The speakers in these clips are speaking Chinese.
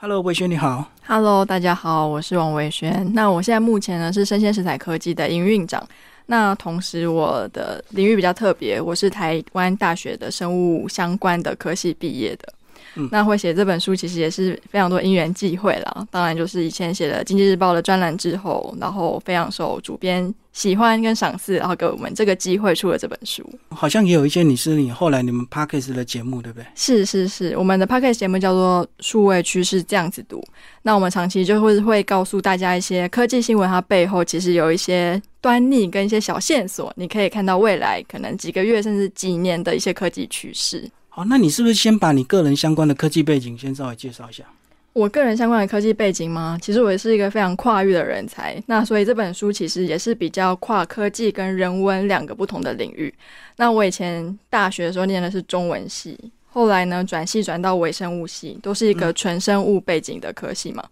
Hello，伟轩你好。Hello，大家好，我是王伟轩。那我现在目前呢是生鲜食材科技的营运长。那同时我的领域比较特别，我是台湾大学的生物相关的科系毕业的。嗯那会写这本书其实也是非常多因缘际会啦。当然就是以前写了《经济日报》的专栏之后，然后非常受主编喜欢跟赏识，然后给我们这个机会出了这本书。好像也有一些你是你后来你们 Parkes 的节目，对不对？是是是，我们的 p o d c a s t 节目叫做《数位趋势这样子读》。那我们长期就会会告诉大家一些科技新闻，它背后其实有一些端倪跟一些小线索，你可以看到未来可能几个月甚至几年的一些科技趋势。好，那你是不是先把你个人相关的科技背景先稍微介绍一下？我个人相关的科技背景吗？其实我也是一个非常跨域的人才，那所以这本书其实也是比较跨科技跟人文两个不同的领域。那我以前大学的时候念的是中文系，后来呢转系转到微生物系，都是一个纯生物背景的科系嘛。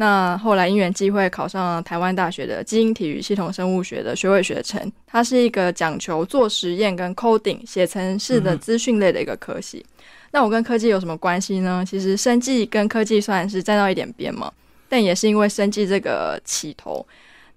那后来因缘际会考上了台湾大学的基因体与系统生物学的学位学程，它是一个讲求做实验跟 coding 写程式的资讯类的一个科系。那我跟科技有什么关系呢？其实生技跟科技虽然是沾到一点边嘛，但也是因为生技这个起头。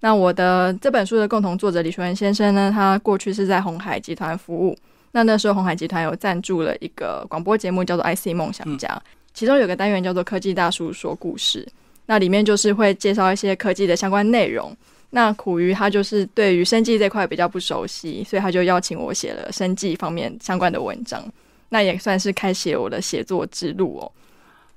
那我的这本书的共同作者李学文先生呢，他过去是在红海集团服务。那那时候红海集团有赞助了一个广播节目，叫做《IC 梦想家》，其中有个单元叫做“科技大叔说故事”。那里面就是会介绍一些科技的相关内容。那苦于他就是对于生计这块比较不熟悉，所以他就邀请我写了生计方面相关的文章。那也算是开启我的写作之路哦。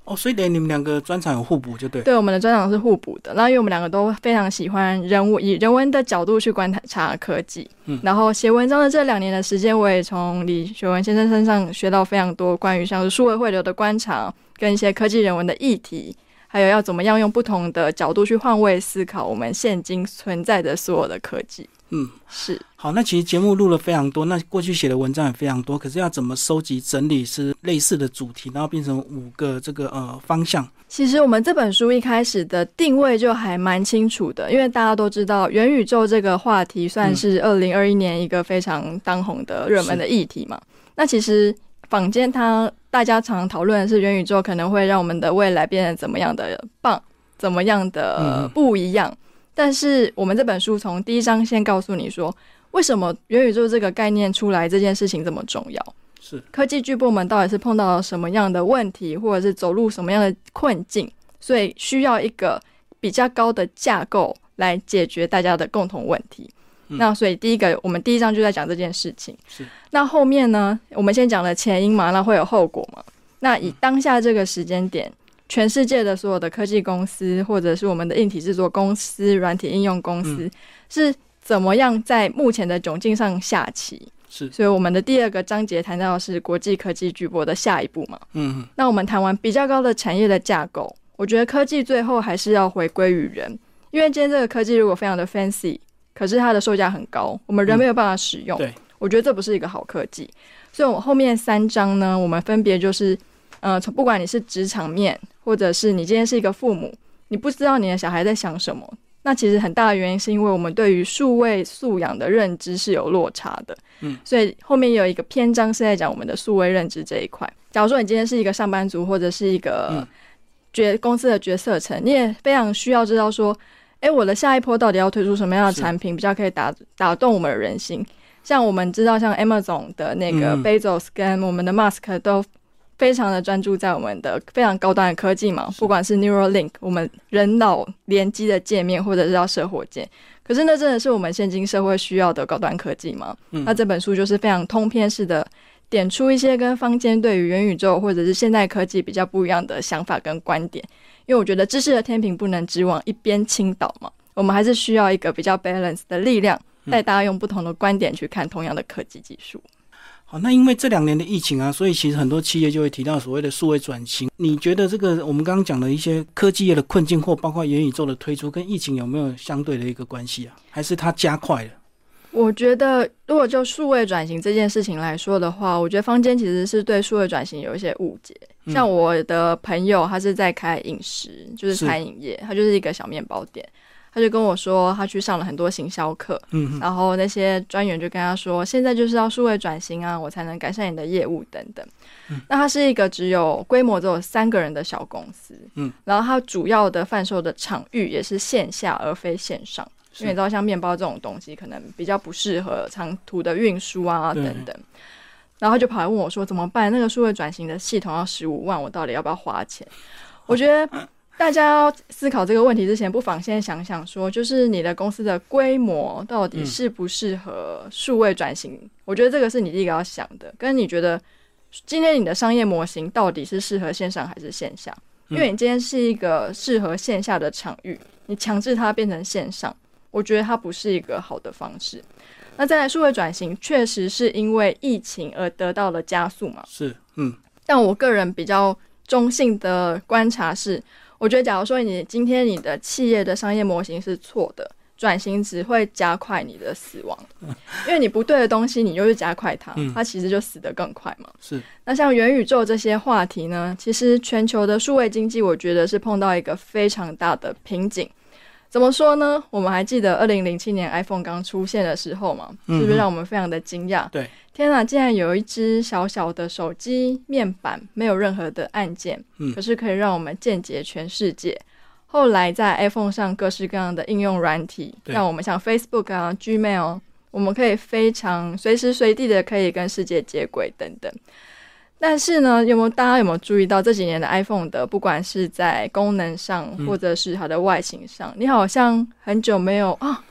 哦，所以等于你们两个专场有互补，就对。对，我们的专场是互补的。那因为我们两个都非常喜欢人物，以人文的角度去观察科技。嗯，然后写文章的这两年的时间，我也从李学文先生身上学到非常多关于像是数位汇流的观察，跟一些科技人文的议题，还有要怎么样用不同的角度去换位思考我们现今存在的所有的科技。嗯，是。好，那其实节目录了非常多，那过去写的文章也非常多，可是要怎么收集整理是类似的主题，然后变成五个这个呃方向？其实我们这本书一开始的定位就还蛮清楚的，因为大家都知道元宇宙这个话题算是二零二一年一个非常当红的热门的议题嘛。那其实坊间它大家常讨论的是元宇宙可能会让我们的未来变得怎么样的棒，怎么样的不一样。但是我们这本书从第一章先告诉你说，为什么元宇宙这个概念出来这件事情这么重要？是科技巨部门到底是碰到了什么样的问题，或者是走入什么样的困境，所以需要一个比较高的架构来解决大家的共同问题。嗯、那所以第一个，我们第一章就在讲这件事情。是那后面呢，我们先讲了前因嘛，那会有后果嘛？那以当下这个时间点。全世界的所有的科技公司，或者是我们的硬体制作公司、软体应用公司，嗯、是怎么样在目前的窘境上下棋？是，所以我们的第二个章节谈到的是国际科技巨擘的下一步嘛。嗯，那我们谈完比较高的产业的架构，我觉得科技最后还是要回归于人，因为今天这个科技如果非常的 fancy，可是它的售价很高，我们人没有办法使用。嗯、对，我觉得这不是一个好科技。所以，我后面三章呢，我们分别就是。呃，从不管你是职场面，或者是你今天是一个父母，你不知道你的小孩在想什么，那其实很大的原因是因为我们对于数位素养的认知是有落差的。嗯，所以后面有一个篇章是在讲我们的数位认知这一块。假如说你今天是一个上班族，或者是一个角公司的角色层，你也非常需要知道说，哎，我的下一波到底要推出什么样的产品，比较可以打打动我们的人心。像我们知道，像 Amazon 的那个 Bezos 跟我们的 Musk 都。非常的专注在我们的非常高端的科技嘛，不管是 Neuralink 我们人脑联机的界面，或者是要射火箭，可是那真的是我们现今社会需要的高端科技吗？嗯、那这本书就是非常通篇式的点出一些跟坊间对于元宇宙或者是现代科技比较不一样的想法跟观点，因为我觉得知识的天平不能只往一边倾倒嘛，我们还是需要一个比较 balance 的力量，带大家用不同的观点去看同样的科技技术。好，那因为这两年的疫情啊，所以其实很多企业就会提到所谓的数位转型。你觉得这个我们刚刚讲的一些科技业的困境，或包括元宇宙的推出，跟疫情有没有相对的一个关系啊？还是它加快了？我觉得，如果就数位转型这件事情来说的话，我觉得坊间其实是对数位转型有一些误解。像我的朋友，他是在开饮食，就是餐饮业，他就是一个小面包店。他就跟我说，他去上了很多行销课，嗯然后那些专员就跟他说，现在就是要数位转型啊，我才能改善你的业务等等。那他是一个只有规模只有三个人的小公司，嗯，然后他主要的贩售的场域也是线下而非线上，是因为你知道像面包这种东西可能比较不适合长途的运输啊等等。然后就跑来问我说：“怎么办？那个数位转型的系统要十五万，我到底要不要花钱？”我觉得大家要思考这个问题之前，不妨先想想说，就是你的公司的规模到底适不适合数位转型？我觉得这个是你第一个要想的，跟你觉得今天你的商业模型到底是适合线上还是线下？因为你今天是一个适合线下的场域，你强制它变成线上，我觉得它不是一个好的方式。那再来，数位转型确实是因为疫情而得到了加速嘛？是，嗯，但我个人比较中性的观察是，我觉得假如说你今天你的企业的商业模型是错的，转型只会加快你的死亡，因为你不对的东西，你就是加快它，嗯它其实就死得更快嘛。是，那像元宇宙这些话题呢，其实全球的数位经济，我觉得是碰到一个非常大的瓶颈。怎么说呢？我们还记得二零零七年 iPhone 刚出现的时候嘛，嗯是不是让我们非常的惊讶？对，天哪，竟然有一只小小的手机面板，没有任何的按键，嗯可是可以让我们见解全世界。后来在 iPhone 上各式各样的应用软体，对让我们像 Facebook 啊、Gmail，我们可以非常随时随地的可以跟世界接轨等等。但是呢，有没有大家有没有注意到这几年的 iPhone 的，不管是在功能上嗯或者是它的外形上，你好像很久没有啊！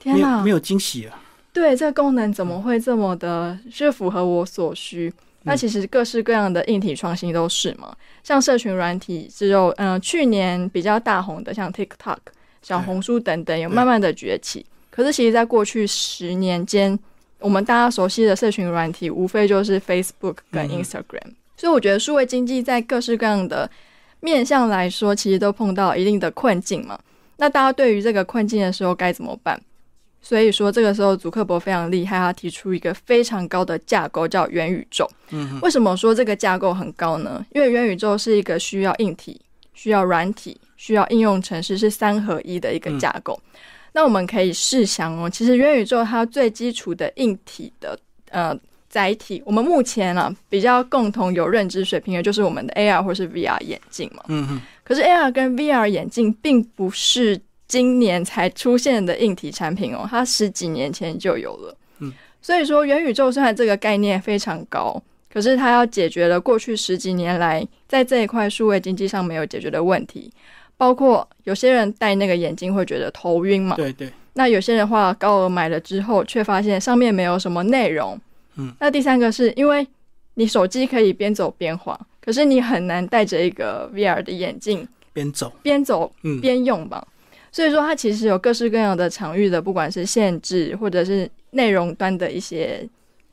天哪，没有惊喜啊，对，这个功能怎么会这么的，是符合我所需？那其实各式各样的硬体创新都是嘛，像社群软体，只有嗯、呃去年比较大红的，像 TikTok、小红书等等，有慢慢的崛起。可是其实，在过去十年间，我们大家熟悉的社群软体，无非就是 Facebook 跟嗯 Instagram。所以我觉得数位经济在各式各样的面向来说，其实都碰到一定的困境嘛。那大家对于这个困境的时候该怎么办？所以说，这个时候祖克伯非常厉害，他提出一个非常高的架构，叫元宇宙。嗯为什么说这个架构很高呢？因为元宇宙是一个需要硬体、需要软体、需要应用程式是三合一的一个架构。那我们可以试想哦，其实元宇宙它最基础的硬体的呃载体，我们目前啊比较共同有认知水平的就是我们的 AR 或是 VR 眼镜嘛。嗯哼，可是 AR 跟 VR 眼镜并不是今年才出现的硬体产品哦，它十几年前就有了。嗯，所以说元宇宙虽然这个概念非常高，可是它要解决了过去十几年来在这一块数位经济上没有解决的问题，包括有些人戴那个眼镜会觉得头晕嘛，对对，那有些人话高额买了之后，却发现上面没有什么内容。嗯，那第三个是因为你手机可以边走边滑，可是你很难戴着一个 VR 的眼镜边走，边走嗯，边用吧。所以说，它其实有各式各样的场域的，不管是限制或者是内容端的一些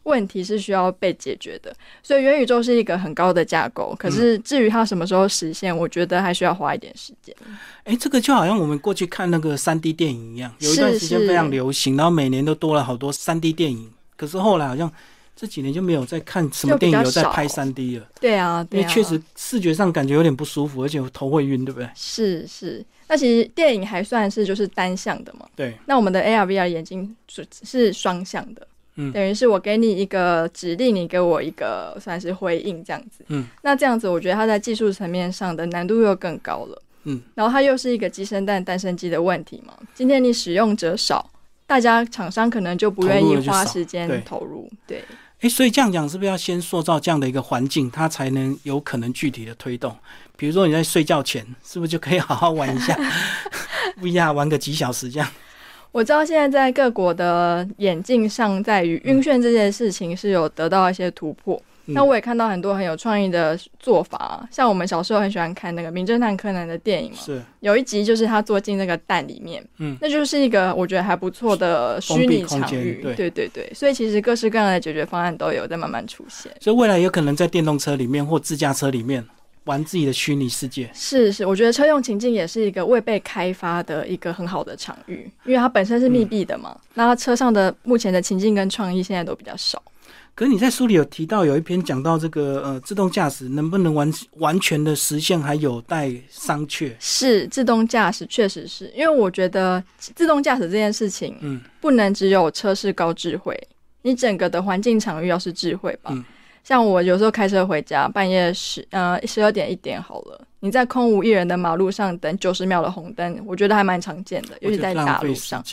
问题是需要被解决的。所以元宇宙是一个很高的架构，可是至于它什么时候实现，我觉得还需要花一点时间。哎，这个就好像我们过去看那个三 D 电影一样，有一段时间非常流行，然后每年都多了好多三 D 电影，可是后来好像这几年就没有再看什么电影有在拍三 D 了，对啊，对啊，因为确实视觉上感觉有点不舒服，而且头会晕，对不对？是是。那其实电影还算是就是单向的嘛，对，那我们的 AR VR 眼镜是是双向的，嗯。等于是我给你一个指令，你给我一个算是回应这样子，嗯，那这样子我觉得它在技术层面上的难度又更高了，嗯，然后它又是一个鸡生蛋蛋生鸡的问题嘛，今天你使用者少，大家厂商可能就不愿意花时间对投入，对，哎，所以这样讲是不是要先塑造这样的一个环境，它才能有可能具体的推动？比如说你在睡觉前，是不是就可以好好玩一下？不一样玩个几小时这样？我知道现在在各国的眼镜上，在于晕眩这件事情是有得到一些突破。嗯。那我也看到很多很有创意的做法，像我们小时候很喜欢看那个《名侦探柯南》的电影嘛，是，有一集就是他坐进那个蛋里面，嗯，那就是一个我觉得还不错的虚拟场域，对。对对对，所以其实各式各样的解决方案都有在慢慢出现。所以未来有可能在电动车里面或自驾车里面玩自己的虚拟世界。是是，我觉得车用情境也是一个未被开发的一个很好的场域，因为它本身是密闭的嘛，那它车上的目前的情境跟创意现在都比较少。可是你在书里有提到有一篇讲到这个呃自动驾驶能不能完完全的实现，还有待商榷。是自动驾驶，确实是因为我觉得自动驾驶这件事情，嗯，不能只有车是高智慧，你整个的环境场域要是智慧吧。嗯像我有时候开车回家，半夜十呃十二点一点好了，你在空无一人的马路上等九十秒的红灯，我觉得还蛮常见的，尤其在大路上。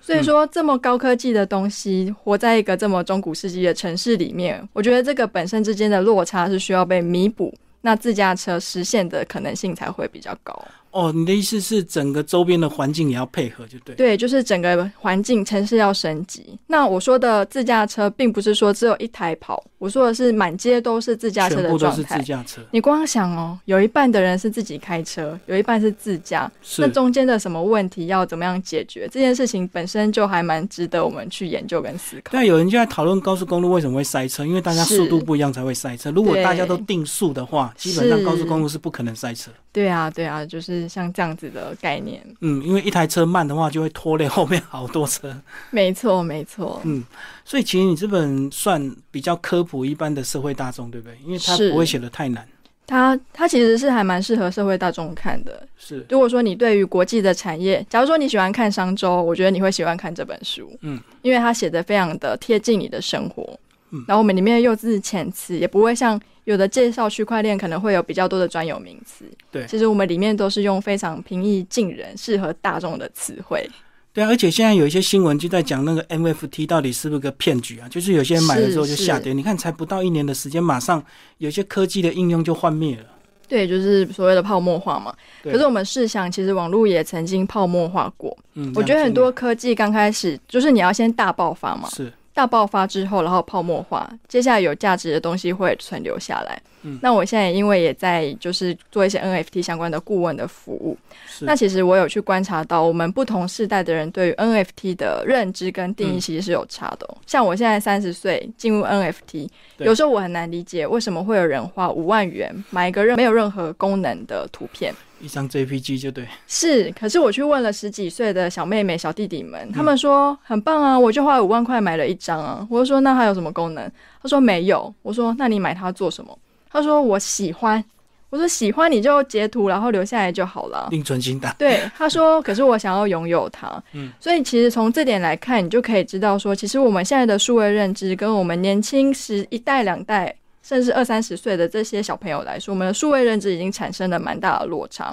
所以说，这么高科技的东西，活在一个这么中古世纪的城市里面，我觉得这个本身之间的落差是需要被弥补，那自驾车实现的可能性才会比较高。哦，你的意思是整个周边的环境也要配合，就对。对，就是整个环境城市要升级。那我说的自驾车，并不是说只有一台跑，我说的是满街都是自驾车的全部都是状态自。驾车，你光想哦，有一半的人是自己开车，有一半是自驾，是那中间的什么问题要怎么样解决？这件事情本身就还蛮值得我们去研究跟思考。对啊，有人就在讨论高速公路为什么会塞车，因为大家速度不一样才会塞车。如果大家都定速的话，基本上高速公路是不可能塞车。对啊，对啊，就是像这样子的概念。嗯，因为一台车慢的话，就会拖累后面好多车。没错，没错。嗯，所以其实你这本算比较科普一般的社会大众，对不对？因为它不会写的太难。它它其实是还蛮适合社会大众看的。是，如果说你对于国际的产业，假如说你喜欢看商周，我觉得你会喜欢看这本书，嗯，因为它写的非常的贴近你的生活，嗯然后我们里面的用字遣词也不会像有的介绍区块链可能会有比较多的专有名词，对其实我们里面都是用非常平易近人、适合大众的词汇，对啊，而且现在有一些新闻就在讲那个 NFT 到底是不是个骗局啊？就是有些人买了之后就下跌，你看才不到一年的时间，马上有些科技的应用就幻灭了。对，就是所谓的泡沫化嘛。可是我们试想，其实网络也曾经泡沫化过。嗯，我觉得很多科技刚开始就是你要先大爆发嘛，是大爆发之后，然后泡沫化，接下来有价值的东西会存留下来。嗯那我现在因为也在就是做一些 NFT 相关的顾问的服务，那其实我有去观察到，我们不同世代的人对于 NFT 的认知跟定义嗯其实是有差的哦、像我现在三十岁进入 NFT，有时候我很难理解为什么会有人花五万元买一个任没有任何功能的图片。一张 JPG 就对，是，可是我去问了十几岁的小妹妹、小弟弟嗯们，他们说很棒啊，我就花五万块买了一张啊。我就说那它有什么功能？他说没有。我说那你买它做什么？他说我喜欢。我说喜欢你就截图，然后留下来就好了。另存新档。对，他说，可是我想要拥有它。嗯，所以其实从这点来看，你就可以知道说，其实我们现在的数位认知跟我们年轻时一代、两代，甚至二三十岁的这些小朋友来说，我们的数位认知已经产生了蛮大的落差。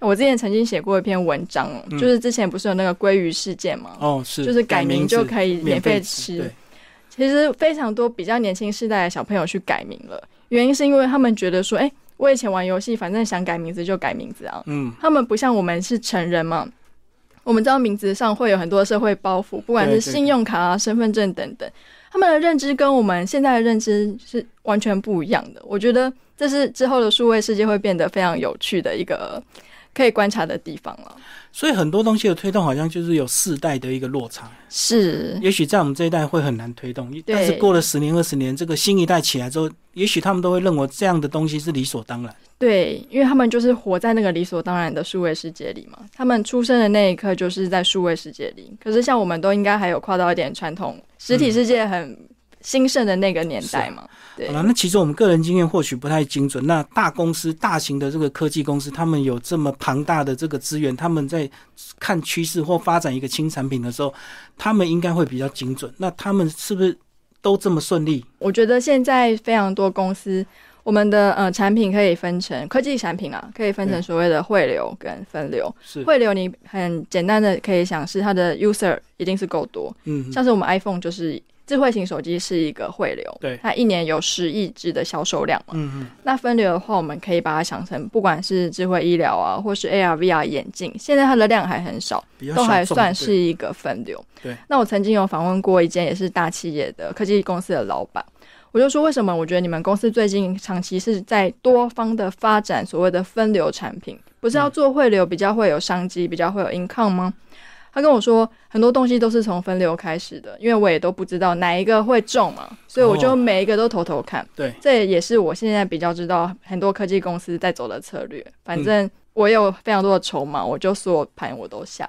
我之前曾经写过一篇文章，嗯就是之前不是有那个鲑鱼事件吗？哦，是，就是改名就可以免费吃。吃，其实非常多比较年轻世代的小朋友去改名了，原因是因为他们觉得说，哎、我以前玩游戏，反正想改名字就改名字啊。嗯，他们不像我们是成人嘛，我们知道名字上会有很多社会包袱，不管是信用卡啊、身份证等等，他们的认知跟我们现在的认知是完全不一样的。我觉得这是之后的数位世界会变得非常有趣的一个可以观察的地方了。所以很多东西的推动好像就是有世代的一个落差，是，也许在我们这一代会很难推动，但是过了十年、二十年，这个新一代起来之后，也许他们都会认为这样的东西是理所当然。对，因为他们就是活在那个理所当然的数位世界里嘛，他们出生的那一刻就是在数位世界里。可是像我们都应该还有跨到一点传统实体世界很兴盛的那个年代嘛。对好，了，那其实我们个人经验或许不太精准。那大公司、大型的这个科技公司，他们有这么庞大的这个资源，他们在看趋势或发展一个新产品的时候，他们应该会比较精准。那他们是不是都这么顺利？我觉得现在非常多公司，我们的呃产品可以分成科技产品啊，可以分成所谓的汇流跟分流。是，汇流你很简单的可以想是它的 user 一定是够多，嗯，像是我们 iPhone 就是智慧型手机是一个汇流，对它一年有十亿只的销售量嘛。嗯嗯，那分流的话，我们可以把它想成，不管是智慧医疗啊，或是 AR、VR 眼镜，现在它的量还很少，都还算是一个分流。对，那我曾经有访问过一间也是大企业的科技公司的老板，我就说为什么我觉得你们公司最近长期是在多方的发展所谓的分流产品，不是要做汇流比较会有商机，比较会有 income 吗？他跟我说很多东西都是从分流开始的，因为我也都不知道哪一个会中嘛，所以我就哦每一个都偷偷看。对，这也是我现在比较知道很多科技公司在走的策略。反正我有非常多的筹码，我就所有盘我都下。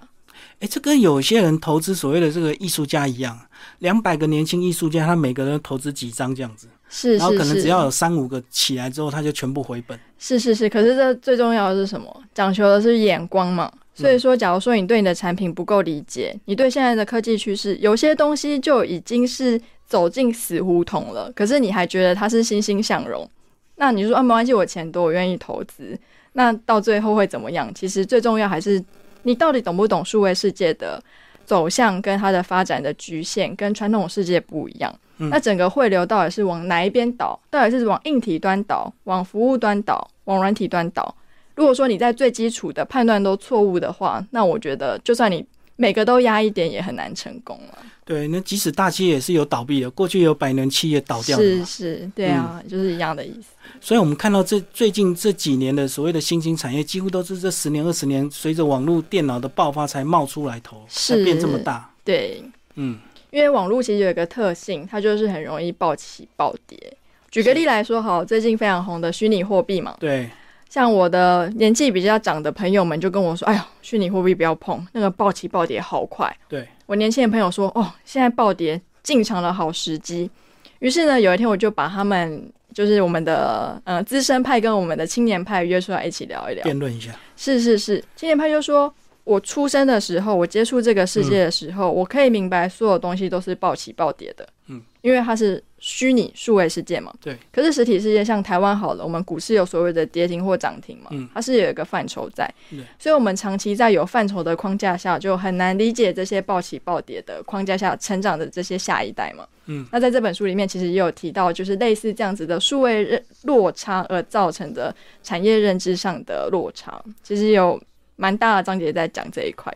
哎，这跟有些人投资所谓的这个艺术家一样，两百个年轻艺术家，他每个人投资几张这样子，是，然后可能只要有三五个起来之后，他就全部回本。是是是，可是这最重要的是什么？讲求的是眼光嘛。所以说，假如说你对你的产品不够理解，你对现在的科技趋势，有些东西就已经是走进死胡同了，可是你还觉得它是欣欣向荣，那你说啊，没关系，我钱多，我愿意投资。那到最后会怎么样？其实最重要还是你到底懂不懂数位世界的走向跟它的发展的局限，跟传统世界不一样。那整个汇流到底是往哪一边倒？到底是往硬体端倒，往服务端倒，往软体端倒？如果说你在最基础的判断都错误的话，那我觉得就算你每个都压一点，也很难成功了。对，那即使大企业也是有倒闭的，过去有百年企业倒掉，是是，对啊，就是一样的意思。所以，我们看到这最近这几年的所谓的新兴产业，几乎都是这十年、二十年随着网络电脑的爆发才冒出来头，才变这么大。对，嗯，因为网络其实有一个特性，它就是很容易暴起暴跌。举个例来说，好，最近非常红的虚拟货币嘛，对，像我的年纪比较长的朋友们就跟我说：“哎呀，虚拟货币不要碰，那个暴起暴跌好快。”对。我年轻的朋友说：“哦，现在暴跌进场的好时机。”于是呢，有一天我就把他们，就是我们的呃资深派跟我们的青年派约出来一起聊一聊，辩论一下。是是是，青年派就说：“我出生的时候，我接触这个世界的时候，我可以明白所有东西都是暴起暴跌的。”嗯，因为它是。虚拟数位世界嘛，对。可是实体世界像台湾好了，我们股市有所谓的跌停或涨停嘛，嗯，它是有一个范畴在，对。所以，我们长期在有范畴的框架下，就很难理解这些暴起暴跌的框架下成长的这些下一代嘛，嗯。那在这本书里面，其实也有提到，就是类似这样子的数位认落差而造成的产业认知上的落差，其实有蛮大的章节在讲这一块。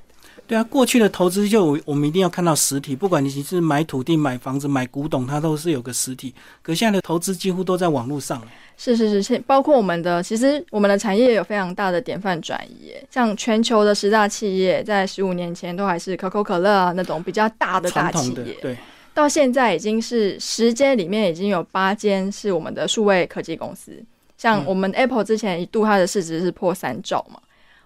对啊，过去的投资就我们一定要看到实体，不管你是买土地、买房子、买古董，它都是有个实体。可现在的投资几乎都在网络上。是是是，现包括我们的，其实我们的产业有非常大的典范转移。像全球的十大企业，在十五年前都还是可口可乐啊那种比较大的大企业，对，到现在已经是十间里面已经有八间是我们的数位科技公司。像我们 Apple 之前一度它的市值是破三兆嘛。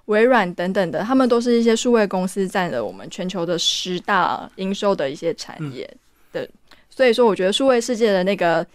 微软等等的，他们都是一些数位公司，占了我们全球的十大营收的一些产业的。所以说，我觉得数位世界的那个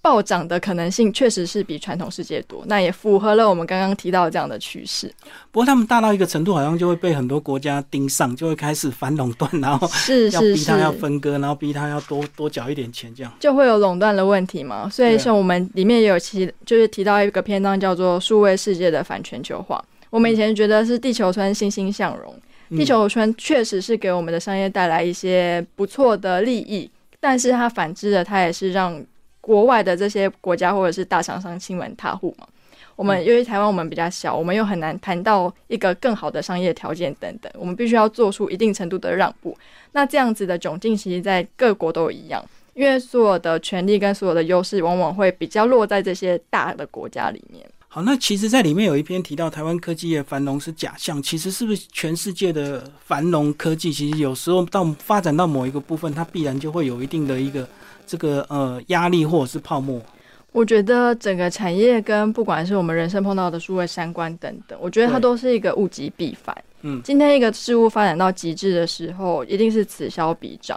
暴涨的可能性，确实是比传统世界多。那也符合了我们刚刚提到这样的趋势。不过，他们大到一个程度，好像就会被很多国家盯上，就会开始反垄断，然后是要逼他要分割，然后逼他要多多缴一点钱，这样就会有垄断的问题嘛。所以，像我们里面也有提，就是提到一个篇章，叫做“数位世界的反全球化”。我们以前觉得是地球村欣欣向荣，地球村确实是给我们的商业带来一些不错的利益，但是它反之的，它也是让国外的这些国家或者是大厂商亲门踏户嘛。我们因为台湾我们比较小，我们又很难谈到一个更好的商业条件等等，我们必须要做出一定程度的让步。那这样子的窘境，其实在各国都一样，因为所有的权利跟所有的优势，往往会比较落在这些大的国家里面。好，那其实，在里面有一篇提到台湾科技业繁荣是假象。其实，是不是全世界的繁荣科技，其实有时候到发展到某一个部分，它必然就会有一定的一个这个呃压力或者是泡沫。我觉得整个产业跟不管是我们人生碰到的数位三观等等，我觉得它都是一个物极必反。嗯，今天一个事物发展到极致的时候，一定是此消彼长。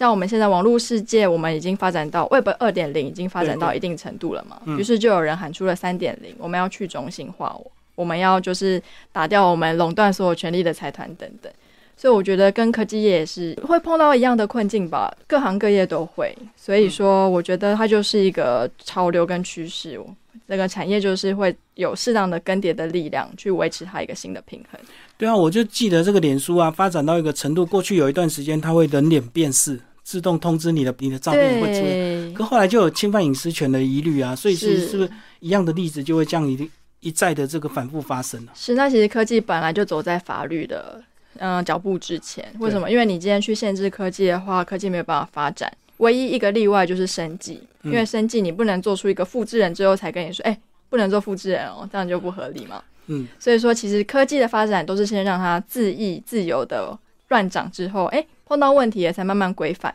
像我们现在网络世界，我们已经发展到 Web 二点零，已经发展到一定程度了嘛？于是就有人喊出了三点零，我们要去中心化，我们要就是打掉我们垄断所有权利的财团等等。所以我觉得跟科技业也是会碰到一样的困境吧，各行各业都会。所以说，我觉得它就是一个潮流跟趋势，这个产业就是会有适当的更迭的力量去维持它一个新的平衡。对啊，我就记得这个脸书啊，发展到一个程度，过去有一段时间它会人脸辨识。自动通知你的你的照片会出来，可后来就有侵犯隐私权的疑虑啊，所以其实是不是一样的例子就会这样一一再的这个反复发生了？是，那其实科技本来就走在法律的嗯脚步之前，为什么？因为你今天去限制科技的话，科技没有办法发展。唯一一个例外就是生计，因为生计你不能做出一个复制人之后才跟你说，哎，不能做复制人哦，这样就不合理嘛。嗯，所以说其实科技的发展都是先让它自意自由的乱涨之后，哎。碰到问题也才慢慢规范，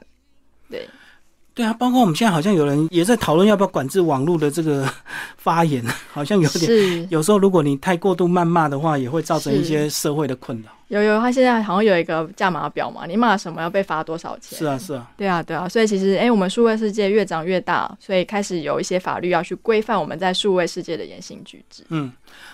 对，对啊，包括我们现在好像有人也在讨论要不要管制网络的这个 发言，好像有点，有时候如果你太过度谩骂的话，也会造成一些社会的困扰。有有，他现在好像有一个价码表嘛，你骂什么要被罚多少钱？是啊，是啊，对啊，对啊。所以其实，哎，我们数位世界越长越大，所以开始有一些法律要去规范我们在数位世界的言行举止。嗯，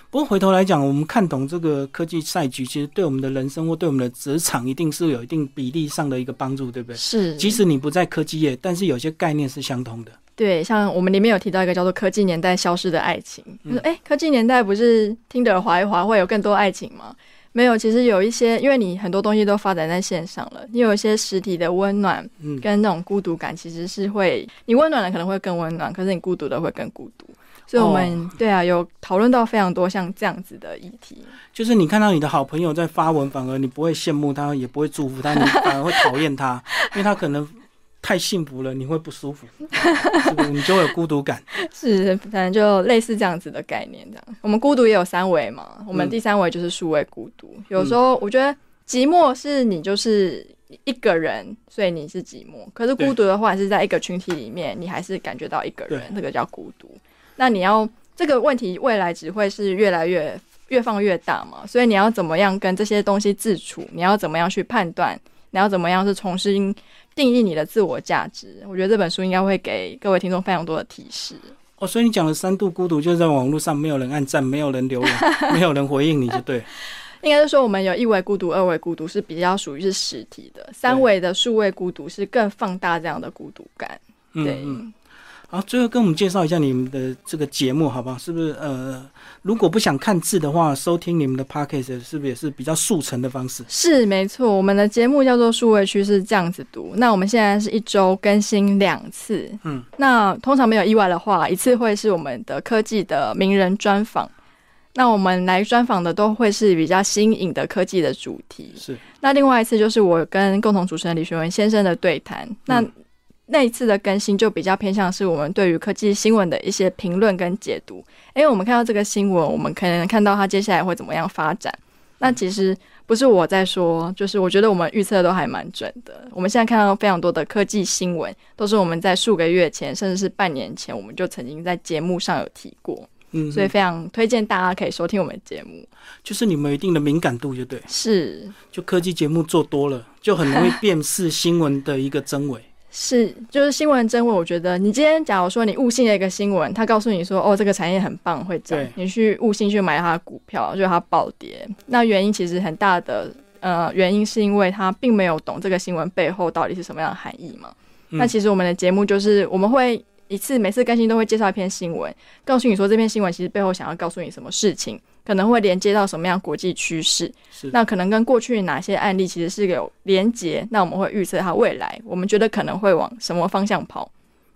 不过回头来讲，我们看懂这个科技赛局，其实对我们的人生或对我们的职场，一定是有一定比例上的一个帮助，对不对？是。即使你不在科技业，但是有些概念是相通的。对，像我们里面有提到一个叫做“科技年代消失的爱情”，就是哎，科技年代不是听的滑一滑会有更多爱情吗？没有，其实有一些，因为你很多东西都发展在线上了，你有一些实体的温暖，嗯，跟那种孤独感，其实是会，你温暖的可能会更温暖，可是你孤独的会更孤独。所以，我们对啊，有讨论到非常多像这样子的议题。就是你看到你的好朋友在发文，反而你不会羡慕他，也不会祝福他，你反而会讨厌他，因为他可能。太幸福了，你会不舒服，你就会有孤独感。是，反正就类似这样子的概念，这样。我们孤独也有三维嘛，我们第三维就是数位孤独。有时候我觉得寂寞是你就是一个人，所以你是寂寞。可是孤独的话是在一个群体里面，你还是感觉到一个人，这个叫孤独。那你要这个问题未来只会是越来越越放越大嘛，所以你要怎么样跟这些东西自处？你要怎么样去判断？你要怎么样是重新？定义你的自我价值，我觉得这本书应该会给各位听众非常多的提示。哦，所以你讲的三度孤独，就是在网络上没有人按赞，没有人留言，没有人回应你就对。应该是说，我们有一维孤独、二维孤独是比较属于是实体的，三维的数位孤独是更放大这样的孤独感。对。好，最后跟我们介绍一下你们的这个节目，好不好？是不是呃，如果不想看字的话，收听你们的 podcast 是不是也是比较速成的方式？是，没错。我们的节目叫做数位区》，是这样子读。那我们现在是一周更新两次。嗯，那通常没有意外的话，一次会是我们的科技的名人专访。那我们来专访的都会是比较新颖的科技的主题。是。那另外一次就是我跟共同主持人李学文先生的对谈。那那一次的更新就比较偏向是我们对于科技新闻的一些评论跟解读。因为我们看到这个新闻，我们可能看到它接下来会怎么样发展。那其实不是我在说，就是我觉得我们预测都还蛮准的。我们现在看到非常多的科技新闻，都是我们在数个月前，甚至是半年前，我们就曾经在节目上有提过。嗯，所以非常推荐大家可以收听我们的节目。就是你们有一定的敏感度，就对。是，就科技节目做多了，就很容易 辨识新闻的一个真伪。是，就是新闻真伪。我觉得你今天假如说你误信了一个新闻，他告诉你说哦这个产业很棒会涨，你去误信去买它的股票，就它暴跌。那原因其实很大的呃原因是因为他并没有懂这个新闻背后到底是什么样的含义嘛。那其实我们的节目就是我们会一次每次更新都会介绍一篇新闻，告诉你说这篇新闻其实背后想要告诉你什么事情。可能会连接到什么样国际趋势？是那可能跟过去哪些案例其实是有连接？那我们会预测它未来，我们觉得可能会往什么方向跑？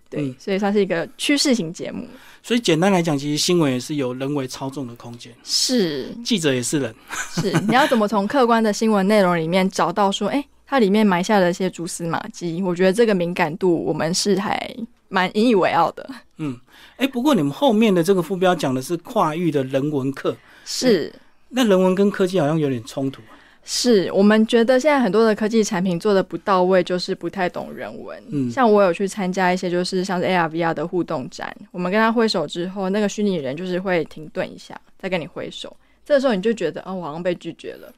对，所以它是一个趋势型节目。所以简单来讲，其实新闻也是有人为操纵的空间。是记者也是人。是你要怎么从客观的新闻内容里面找到说，哎，它里面埋下了一些蛛丝马迹？我觉得这个敏感度，我们是还蛮引以为傲的。嗯，哎，不过你们后面的这个副标讲的是跨域的人文课。是，那人文跟科技好像有点冲突。是我们觉得现在很多的科技产品做的不到位，就是不太懂人文。嗯，像我有去参加一些，就是像是 AR、VR 的互动展，我们跟他挥手之后，那个虚拟人就是会停顿一下，再跟你挥手。这时候你就觉得，哦，我好像被拒绝了，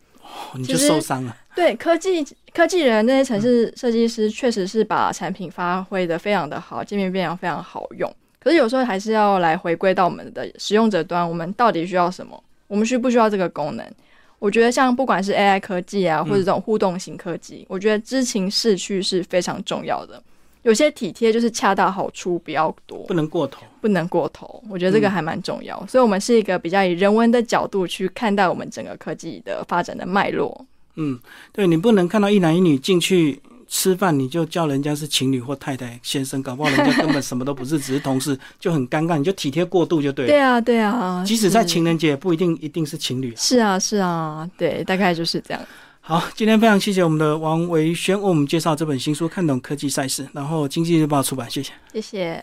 你就受伤了。对，科技科技人那些城市设计师，确实是把产品发挥的非常的好，界面非常非常好用。可是有时候还是要来回归到我们的使用者端，我们到底需要什么？我们需不需要这个功能？我觉得像不管是 AI 科技啊，或者这种互动型科技，我觉得知情识趣是非常重要的。有些体贴就是恰到好处，比较多，不能过头，不能过头。我觉得这个还蛮重要。所以，我们是一个比较以人文的角度去看待我们整个科技的发展的脉络。嗯，对你不能看到一男一女进去。吃饭你就叫人家是情侣或太太先生，搞不好人家根本什么都不是，只是同事，就很尴尬。你就体贴过度就对了。对啊，对啊。即使在情人节，也不一定一定是情侣。是啊，是啊，对，大概就是这样。好，今天非常谢谢我们的王维轩为我们介绍这本新书《看懂科技赛事》，然后经济日报出版，谢谢，谢谢。